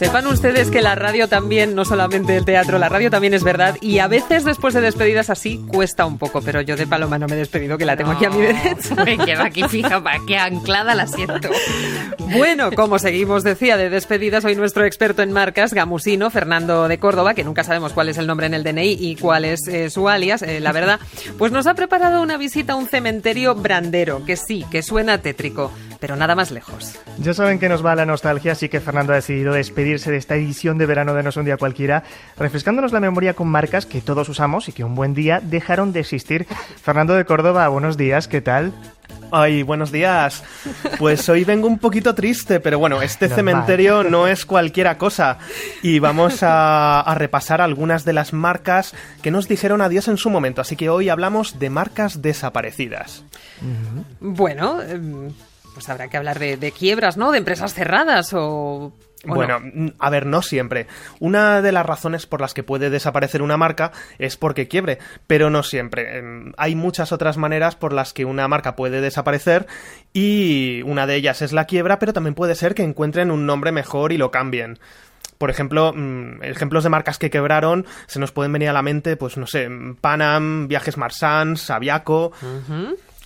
Sepan ustedes que la radio también, no solamente el teatro, la radio también es verdad y a veces después de despedidas así cuesta un poco, pero yo de Paloma no me he despedido, que la tengo aquí a mi derecha. Me quedo aquí fija, para que anclada la siento. Bueno, como seguimos, decía, de despedidas, hoy nuestro experto en marcas, gamusino, Fernando de Córdoba, que nunca sabemos cuál es el nombre en el DNI y cuál es eh, su alias, eh, la verdad, pues nos ha preparado una visita a un cementerio brandero, que sí, que suena tétrico, pero nada más lejos. Ya saben que nos va la nostalgia, así que Fernando ha decidido despedirse de esta edición de verano de No es un día cualquiera, refrescándonos la memoria con marcas que todos usamos y que un buen día dejaron de existir. Fernando de Córdoba, buenos días, ¿qué tal? Ay, buenos días. Pues hoy vengo un poquito triste, pero bueno, este Normal. cementerio no es cualquiera cosa. Y vamos a, a repasar algunas de las marcas que nos dijeron adiós en su momento. Así que hoy hablamos de marcas desaparecidas. Bueno, em, pues habrá que hablar de, de quiebras, ¿no? De empresas cerradas o... Bueno, no. mm, a ver, no siempre. Una de las razones por las que puede desaparecer una marca es porque quiebre, pero no siempre. Em, Hay muchas otras maneras por las que una marca puede desaparecer y una de ellas es la quiebra, pero también puede ser que encuentren un nombre mejor y lo cambien. Por ejemplo, mm, ejemplos de marcas que quebraron se nos pueden venir a la mente, pues no sé, Panam, Viajes Marsans, Aviaco,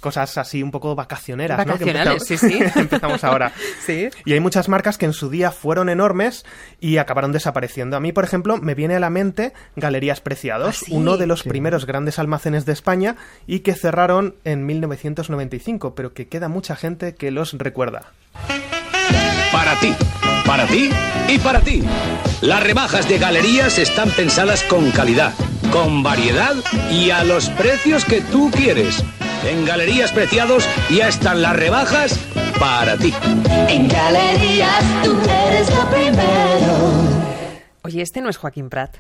cosas así un poco vacacioneras, ¿no? Que empezamos- sí, sí. empezamos ahora. Sí. Y hay muchas marcas que en su día fueron enormes y acabaron desapareciendo. A mí, por ejemplo, me viene a la mente Galerías Preciados, ¿Ah, sí? uno de los primeros grandes almacenes de España y que cerraron en 1995, pero que queda mucha gente que los recuerda. Para ti, para ti y para ti. Las rebajas de galerías están pensadas con calidad, con variedad y a los precios que tú quieres. En Galerías Preciados ya están las rebajas para ti. En galerías tú eres lo primero. Oye, este no es Joaquín Prat.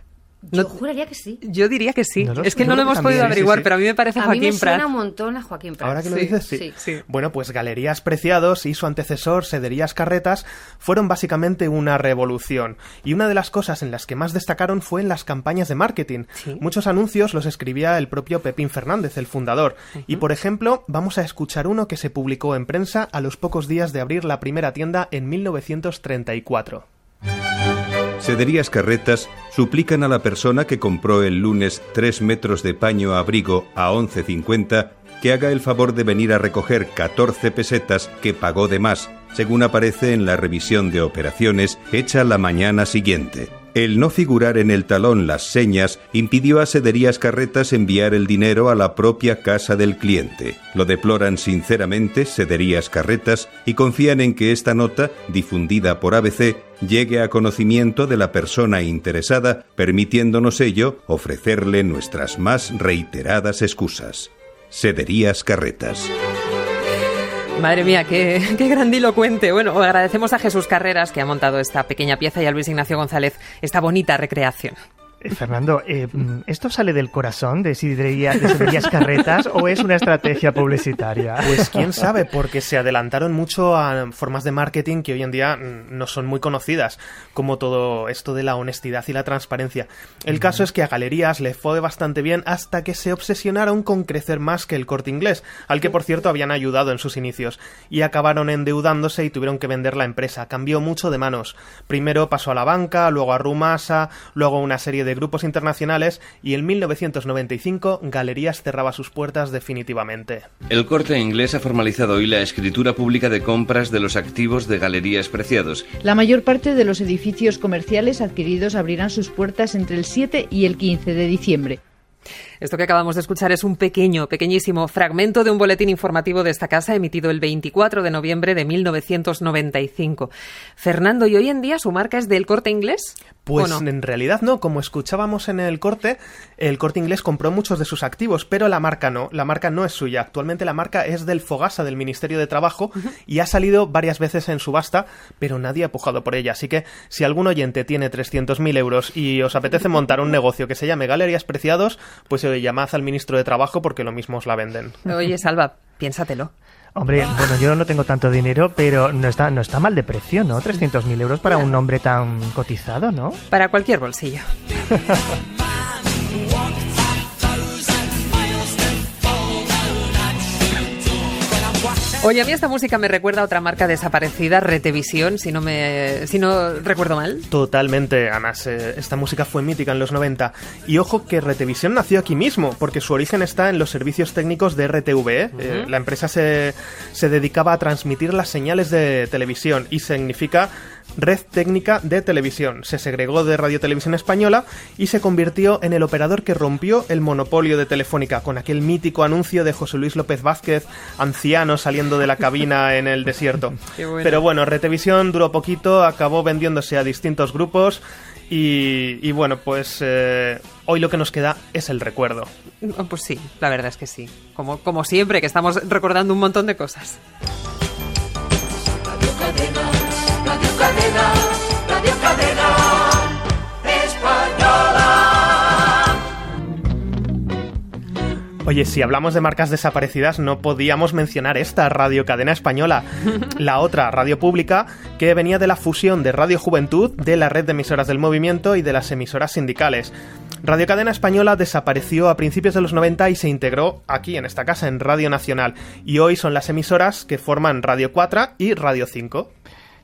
Yo No- juraría que sí. Yo diría que sí. No es sé, que no lo hemos podido sí, averiguar, sí. pero a mí me parece A mí me Joaquín Prat. suena un montón a Joaquín Prat. Ahora que lo Sí, dices, sí. sí. Sí. Bueno, pues Galerías Preciados y su antecesor, Sederías Carretas, fueron básicamente una revolución. Y una de las cosas en las que más destacaron fue en las campañas de marketing. Sí. Muchos anuncios los escribía el propio Pepín Fernández, el fundador. Y por ejemplo, vamos a escuchar uno que se publicó en prensa a los pocos días de abrir la primera tienda en 1934. Sederías Carretas suplican a la persona que compró el lunes 3 metros de paño abrigo a 11.50 que haga el favor de venir a recoger 14 pesetas que pagó de más, según aparece en la revisión de operaciones hecha la mañana siguiente. El no figurar en el talón las señas impidió a Sederías Carretas enviar el dinero a la propia casa del cliente. Lo deploran sinceramente Sederías Carretas y confían en que esta nota, difundida por ABC, llegue a conocimiento de la persona interesada, permitiéndonos ello ofrecerle nuestras más reiteradas excusas. Sederías Carretas. Madre mía, qué, qué grandilocuente. Bueno, agradecemos a Jesús Carreras que ha montado esta pequeña pieza y a Luis Ignacio González esta bonita recreación. Fernando, eh, mm, ¿esto sale del corazón de Sidrería- de Sidrerías Carretas o es una estrategia publicitaria? Pues quién sabe, porque se adelantaron mucho a formas de marketing que hoy en día mm, no son muy conocidas, como todo esto de la honestidad y la transparencia. El caso es que a Galerías le fue bastante bien hasta que se obsesionaron con crecer más que el corte inglés, al que por cierto habían ayudado en sus inicios, y acabaron endeudándose y tuvieron que vender la empresa. Cambió mucho de manos. Primero pasó a la banca, luego a Rumasa, luego a una serie de grupos internacionales y en 1995 Galerías cerraba sus puertas definitivamente. El corte inglés ha formalizado hoy la escritura pública de compras de los activos de Galerías Preciados. La mayor parte de los edificios comerciales adquiridos abrirán sus puertas entre el 7 y el 15 de diciembre. Esto que acabamos de escuchar es un pequeño, pequeñísimo fragmento de un boletín informativo de esta casa emitido el 24 de noviembre de 1995. Fernando, ¿y hoy en día su marca es del corte inglés? Pues en realidad no, como escuchábamos en el corte, el corte inglés compró muchos de sus activos, pero la marca no, la marca no es suya. Actualmente la marca es del Fogasa, del Ministerio de Trabajo, y ha salido varias veces en subasta, pero nadie ha pujado por ella. Así que si algún oyente tiene 300.000 euros y os apetece montar un negocio que se llame Galerías Preciados, pues eh, llamad al Ministro de Trabajo porque lo mismo os la venden. Oye, Salva, piénsatelo. Hombre, bueno, yo no tengo tanto dinero, pero no está, no está mal de precio, ¿no? 300.000 euros para un hombre tan cotizado, ¿no? Para cualquier bolsillo. Oye, a mí esta música me recuerda a otra marca desaparecida, Retevisión, si no me si no recuerdo mal. Totalmente, además eh, esta música fue mítica en los 90 y ojo que Retevisión nació aquí mismo porque su origen está en los servicios técnicos de RTV. ¿eh? Eh, la empresa se, se dedicaba a transmitir las señales de televisión y significa Red Técnica de Televisión. Se segregó de Radio Televisión Española y se convirtió en el operador que rompió el monopolio de Telefónica con aquel mítico anuncio de José Luis López Vázquez, anciano saliendo de la cabina en el desierto. Bueno. Pero bueno, Retevisión duró poquito, acabó vendiéndose a distintos grupos y, y bueno, pues eh, hoy lo que nos queda es el recuerdo. Oh, Pues sí, la verdad es que sí. Como, como siempre, que estamos recordando un montón de cosas. Radio Cadena, Radio Cadena Española. Oye, si hablamos de marcas desaparecidas, no podíamos mencionar esta Radio Cadena Española, la otra radio pública que venía de la fusión de Radio Juventud, de la red de emisoras del movimiento y de las emisoras sindicales. Radio Cadena Española desapareció a principios de los 90 y se integró aquí en esta casa en Radio Nacional y hoy son las emisoras que forman Radio 4 y Radio 5.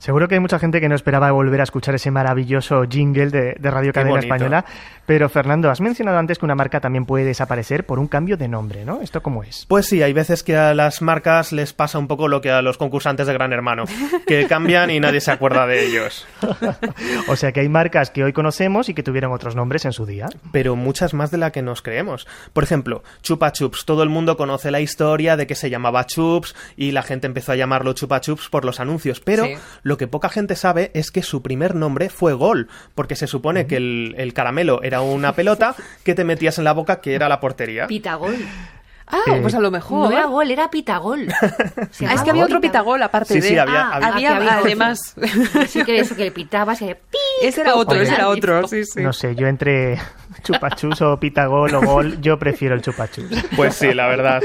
Seguro que hay mucha gente que no esperaba volver a escuchar ese maravilloso jingle de, de Radio Cadena. Española. Pero Fernando, has mencionado antes que una marca también puede desaparecer por un cambio de nombre, ¿no? ¿Esto cómo es? Pues sí, hay veces que a las marcas les pasa un poco lo que a los concursantes de Gran Hermano, que cambian y nadie se acuerda de ellos. O sea que hay marcas que hoy conocemos y que tuvieron otros nombres en su día. pero muchas más de la que nos creemos. Por ejemplo, Chupa Chups. Todo el mundo conoce la historia de que se llamaba Chups y la gente empezó a llamarlo Chupa Chups por los anuncios. Pero Sí. Lo que poca gente sabe es que su primer nombre fue Gol, porque se supone que el, el caramelo era una pelota que te metías en la boca que era la portería. Pitagol. Ah, Eh, pues a lo mejor. No era gol, era pitagol. Ah, es que había otro Pitagol. aparte Sí, de. sí, había- Ah, había- había, Ah, además. Sí que eso, que le pitabas y le ese era otro, ese era otro, sí, sí. No sé, yo entre chupachus o pitagol o gol, yo prefiero el chupachus. Pues sí, la verdad.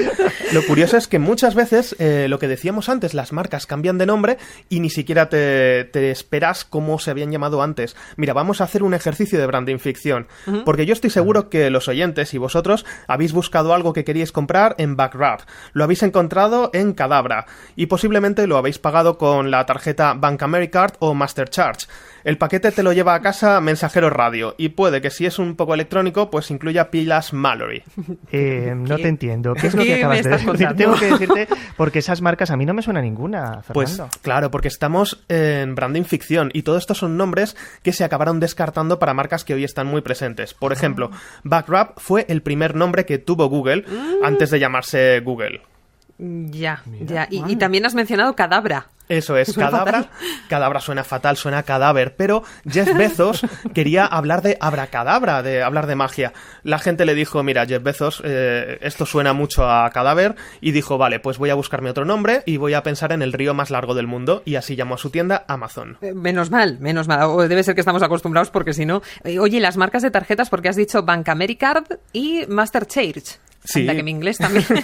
Lo curioso es que muchas veces, eh, lo que decíamos antes, las marcas cambian de nombre y ni siquiera te, te esperas cómo se habían llamado antes. Mira, vamos a hacer un ejercicio de branding ficción, porque yo estoy seguro que los oyentes y vosotros habéis buscado algo que queríais comprar en Backrap, lo habéis encontrado en Cadabra y posiblemente lo habéis pagado con la tarjeta Bank Americard o Mastercharge. El paquete te lo lleva a casa Mensajero Radio y puede que si es un poco electrónico, pues incluya pilas Mallory. Eh, no te entiendo. ¿Qué es lo ¿Qué que acabas de decir? contando? Tengo que decirte, porque esas marcas a mí no me suena ninguna, Pues claro, porque estamos en branding ficción y todo esto son nombres que se acabaron descartando para marcas que hoy están muy presentes. Por ejemplo, Backrap fue el primer nombre que tuvo Google antes de llamarse Google. Ya, ya. Y, y también has mencionado cadabra. Eso es, Suena cadabra. fatal. Cadabra suena fatal, suena cadáver, pero Jeff Bezos quería hablar de abracadabra, de hablar de magia. La gente le dijo, mira, Jeff Bezos, eh, esto suena mucho a cadáver, y dijo, vale, pues voy a buscarme otro nombre y voy a pensar en el río más largo del mundo, y así llamó a su tienda Amazon. Eh, Menos mal, menos mal. O debe ser que estamos acostumbrados porque si no. Eh, Oye, las marcas de tarjetas, porque has dicho Bank Americard y Master Change. Sí. Anda, que mi inglés también.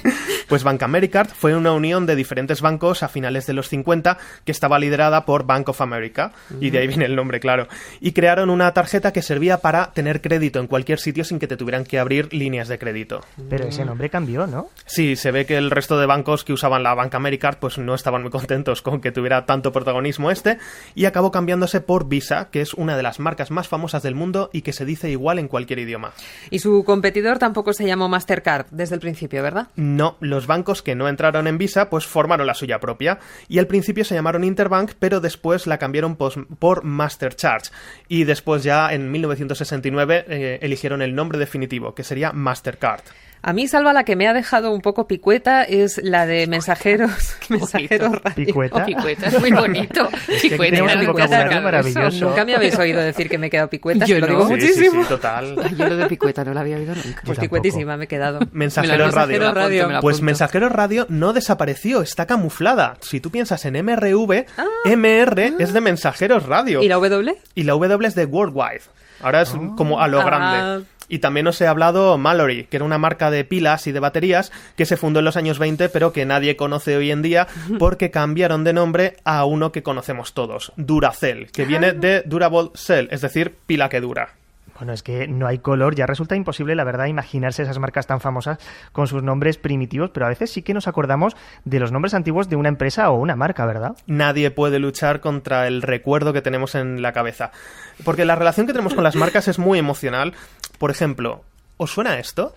Pues Bank Americard fue una unión de diferentes bancos a finales de los 50 que estaba liderada por Bank of America, y de ahí viene el nombre, claro. Y crearon una tarjeta que servía para tener crédito en cualquier sitio sin que te tuvieran que abrir líneas de crédito. Pero ese nombre cambió, ¿no? Sí, se ve que el resto de bancos que usaban la Bank Americard pues no estaban muy contentos con que tuviera tanto protagonismo este y acabó cambiándose por Visa, que es una de las marcas más famosas del mundo y que se dice igual en cualquier idioma. y su competidor tampoco se llamó Mastercard desde el principio, ¿verdad? No, los bancos que no entraron en Visa pues formaron la suya propia y al principio se llamaron Interbank pero después la cambiaron por Mastercharge y después ya en 1969 eh, eligieron el nombre definitivo que sería Mastercard. A mí, Salva, la que me ha dejado un poco picueta es la de mensajeros, mensajeros radio. Picueta. Oh, picueta, es muy bonito. que Picueta, un de maravilloso. Nunca me habéis oído decir que me he quedado picueta, Yo lo no. digo Sí, muchísimo. sí, total. Yo lo de picueta no lo había oído nunca. Pues picuetísima me he quedado. Mensajeros Me la- Radio. Me Pues. Mensajeros Radio no desapareció, está camuflada. Si tú piensas en MRV, MR es de Mensajeros Radio. Ah. ¿Y la W? Y la W es de Worldwide. Ahora es como a lo Ah. grande. Y también os he hablado Mallory, que era una marca de pilas y de baterías que se fundó en los años 20, pero que nadie conoce hoy en día porque cambiaron de nombre a uno que conocemos todos, Duracell, que viene de Durable Cell, es decir, pila que dura. Bueno, es que no hay color, ya resulta imposible, la verdad, imaginarse esas marcas tan famosas con sus nombres primitivos, pero a veces sí que nos acordamos de los nombres antiguos de una empresa o una marca, ¿verdad? Nadie puede luchar contra el recuerdo que tenemos en la cabeza. Porque la relación que tenemos con las marcas es muy emocional. Por ejemplo, ¿os suena esto?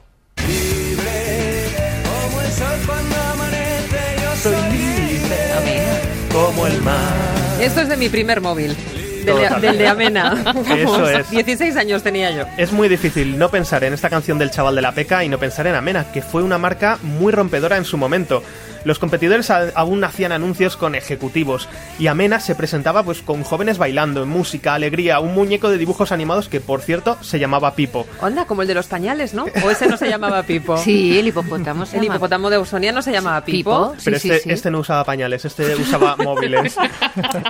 Como el mar. Esto es de mi primer móvil. Del, de- del de Amena. Eso es. 16 años tenía yo. Es muy difícil no pensar en esta canción del chaval de la peca y no pensar en Amena, que fue una marca muy rompedora en su momento. Los competidores aún hacían anuncios con ejecutivos y Amena se presentaba pues con jóvenes bailando, música, alegría, un muñeco de dibujos animados que por cierto se llamaba Pipo. Onda, como el de los pañales, ¿no? O ese no se llamaba Pipo. Sí, el hipopótamo se El llama. hipopótamo de Ausonia no se llamaba Pipo. Pipo. Pero Sí, este, sí, sí. este no usaba pañales, este usaba móviles.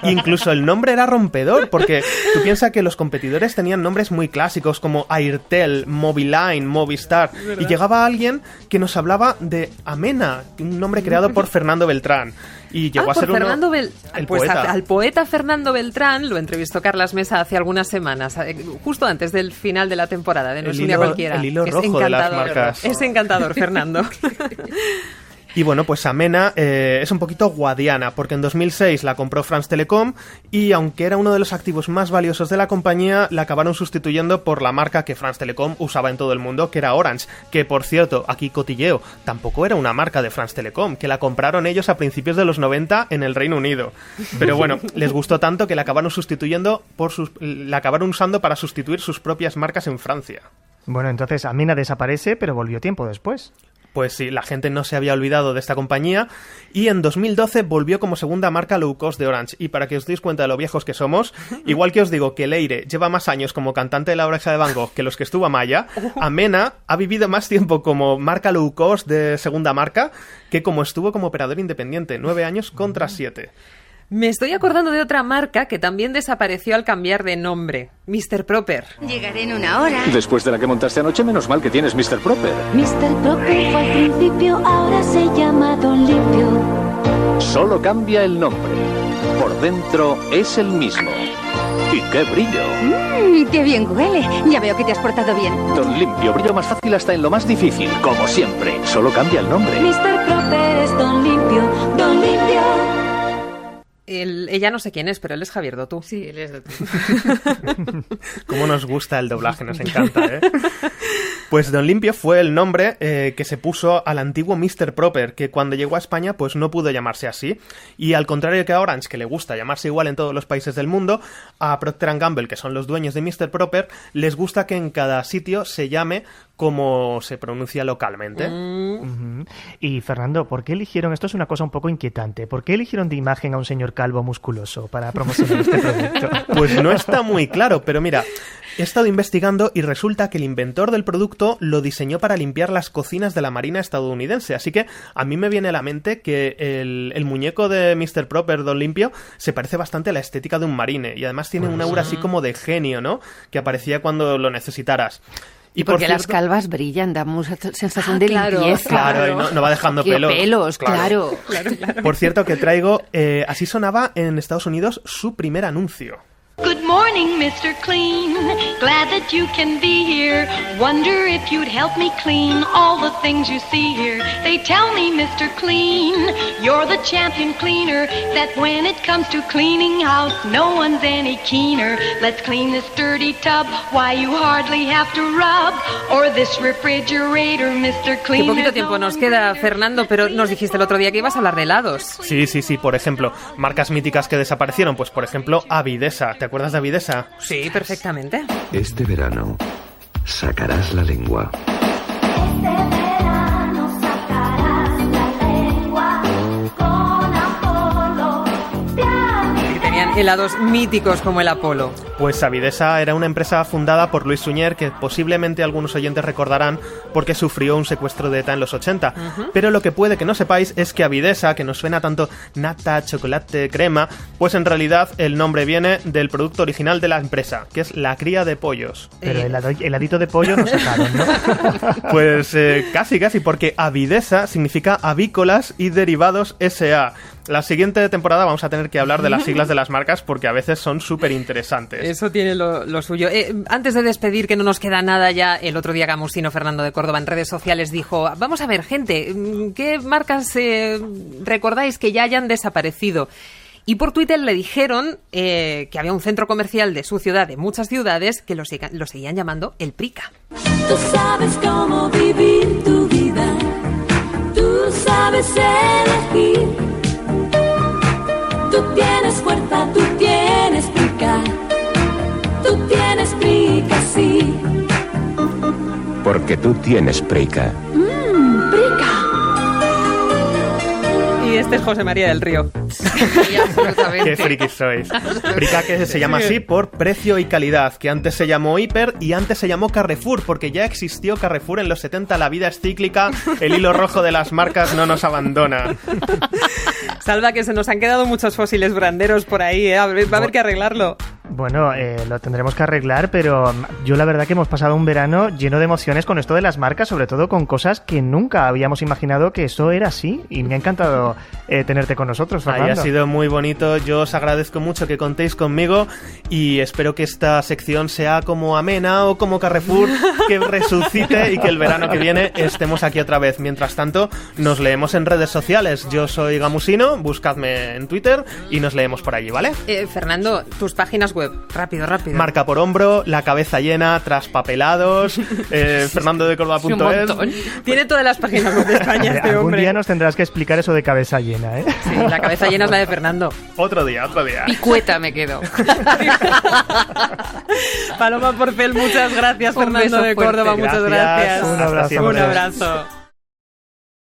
Incluso el nombre era rompedor, porque tú piensas que los competidores tenían nombres muy clásicos como Airtel, Moviline, Movistar, y llegaba alguien que nos hablaba de Amena, un nombre creado por Fernando Beltrán. Y llegó Ah, a ser por uno- Fernando Bel- el pues poeta. a- al poeta Fernando Beltrán lo entrevistó Carlas Mesa hace algunas semanas, eh, justo antes del final de la temporada de No es un día cualquiera. el hilo Es rojo de las encantador. marcas. Es encantador, Fernando. Y bueno, pues Amena eh, es un poquito guadiana, porque en 2006 la compró France Telecom y aunque era uno de los activos más valiosos de la compañía, la acabaron sustituyendo por la marca que France Telecom usaba en todo el mundo, que era Orange, que por cierto, aquí cotilleo, tampoco era una marca de France Telecom, que la compraron ellos a principios de los 90 en el Reino Unido. Pero bueno, les gustó tanto que la acabaron sustituyendo por sus, la acabaron usando para sustituir sus propias marcas en Francia. Bueno, entonces Amena desaparece, pero volvió tiempo después. Pues sí, la gente no se había olvidado de esta compañía y en 2012 volvió como segunda marca low cost de Orange. Y para que os deis cuenta de lo viejos que somos, igual que os digo que Leire lleva más años como cantante de la oreja de Van Gogh que los que estuvo a Maya, Amena ha vivido más tiempo como marca low cost de segunda marca que como estuvo como operador independiente, nueve años contra siete. Me estoy acordando de otra marca que también desapareció al cambiar de nombre, Mr. Proper. Llegaré en una hora. Después de la que montaste anoche, menos mal que tienes Mr. Proper. Mr. Proper fue al principio, ahora se llama Don Limpio. Solo cambia el nombre. Por dentro es el mismo. ¡Y qué brillo! Mmm, qué bien huele. Ya veo que te has portado bien. Don Limpio, brillo más fácil hasta en lo más difícil, como siempre. Solo cambia el nombre. Mr. Proper es Don Limpio, Don Limpio. El- ella no sé quién es, pero él es Javier Dotú. Sí, él es de tú. Cómo nos gusta el doblaje, nos encanta, ¿eh? Pues Don Limpio fue el nombre eh, que se puso al antiguo Mr. Proper, que cuando llegó a España pues no pudo llamarse así. Y al contrario que a Orange, que le gusta llamarse igual en todos los países del mundo, a Procter Gamble, que son los dueños de Mr. Proper, les gusta que en cada sitio se llame como se pronuncia localmente. Ujú. Y Fernando, ¿por qué eligieron, esto es una cosa un poco inquietante, ¿por qué eligieron de imagen a un señor calvo musculoso para promocionar este producto? Pues no está muy claro, pero mira, he estado investigando y resulta que el inventor del producto lo diseñó para limpiar las cocinas de la Marina estadounidense. Así que a mí me viene a la mente que el, el muñeco de Mr. Proper, Don Limpio, se parece bastante a la estética de un marine. Y además tiene un aura así como de genio, ¿no? Que aparecía cuando lo necesitaras. Y por porque las cierto- calvas brillan, damos sensación Ah, de claro, limpieza. Claro, y no, no va dejando pelos. pelos, claro. Por cierto, que traigo. eh, así sonaba en Estados Unidos su primer anuncio. Good morning, Mr. Clean. Glad that you can be here. Wonder if you'd help me clean all the things you see here. They tell me, Mr. Clean, you're the champion cleaner. That when it comes to cleaning house, no one's any keener. Let's clean this dirty tub. Why, you hardly have to rub. Or this refrigerator, Mr. Qué Clean. poquito there's tiempo no nos queda. Fernando, pero nos dijiste el otro día que ibas a hablar de helados. Sí, sí, sí. Por ejemplo, marcas míticas que desaparecieron. Pues, por ejemplo, Avidesa. ¿Te acuerdas de Sí, perfectamente. Este verano sacarás la lengua. Este verano helados míticos como el Apolo. Pues Avidesa era una empresa fundada por Luis Suñer que posiblemente algunos oyentes recordarán porque sufrió un secuestro de ETA en los 80. Pero lo que puede que no sepáis es que Avidesa, que nos suena tanto nata, chocolate, crema, pues en realidad el nombre viene del producto original de la empresa, que es la cría de pollos. Pero el helado- heladito de pollo no sacaron, ¿no? Pues eh, casi, casi, porque Avidesa significa avícolas y derivados SA. La siguiente temporada vamos a tener que hablar de las siglas de las marcas porque a veces son súper interesantes. Eso tiene lo, lo suyo. Eh, antes de despedir, que no nos queda nada ya, el otro día Gamusino Fernando de Córdoba en redes sociales dijo, vamos a ver, gente, mm, ¿qué marcas eh, recordáis que ya hayan desaparecido? Y por Twitter le dijeron eh, que había un centro comercial de su ciudad, de muchas ciudades, que lo, siga- lo seguían llamando el Prica. Tú sabes cómo vivir tu vida. Tú sabes elegir. Tú tienes fuerza, tú tienes pica. Tú tienes pica, sí. Porque tú tienes Prica. Este es José María del Río. Qué frikis sois. Prica que se llama así por precio y calidad, que antes se llamó Hiper y antes se llamó Carrefour, porque ya existió Carrefour en los 70, la vida es cíclica, el hilo rojo de las marcas no nos abandona. Salva que se nos han quedado muchos fósiles branderos por ahí, ¿eh? A ver, va a haber que arreglarlo. Bueno, eh, lo tendremos que arreglar, pero yo la verdad que hemos pasado un verano lleno de emociones con esto de las marcas, sobre todo con cosas que nunca habíamos imaginado que eso era así. Y me ha encantado eh, tenerte con nosotros, Ahí Fernando. ha sido muy bonito, yo os agradezco mucho que contéis conmigo y espero que esta sección sea como Amena o como Carrefour, que resucite y que el verano que viene estemos aquí otra vez. Mientras tanto, nos leemos en redes sociales. Yo soy Gamusino, buscadme en Twitter y nos leemos por allí, ¿vale? Eh, Fernando, tus páginas web, rápido, rápido. Marca por hombro, la cabeza llena, traspapelados, eh, fernandodecórdoba.es. Tiene todas las páginas web de España Hombre, este algún hombre. día nos tendrás que explicar eso de cabeza llena, ¿eh? Sí, la cabeza llena es la de Fernando. Otro día, otro día. Picueta me quedo. Paloma Porcel, muchas gracias. Un Fernando de fuerte. Córdoba, muchas Gracias. gracias. Un abrazo. Un abrazo.